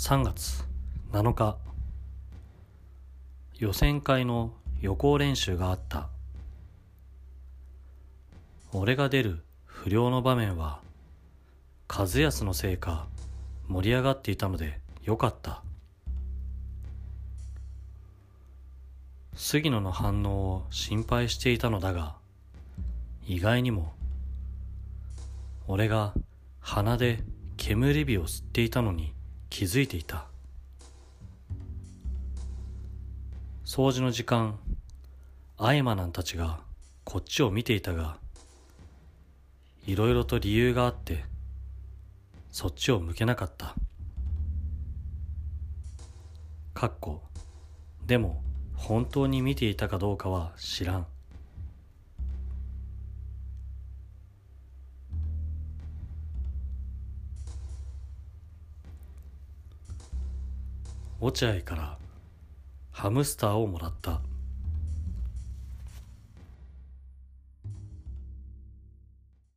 3月7日。予選会の予行練習があった。俺が出る不良の場面は和康のせいか盛り上がっていたのでよかった。杉野の反応を心配していたのだが意外にも俺が鼻で煙火を吸っていたのに気づいていた。掃除の時間アイマナンたちがこっちを見ていたがいろいろと理由があってそっちを向けなかった。かっこでも本当に見ていたかどうかは知らん。落合からハムスターをもらった。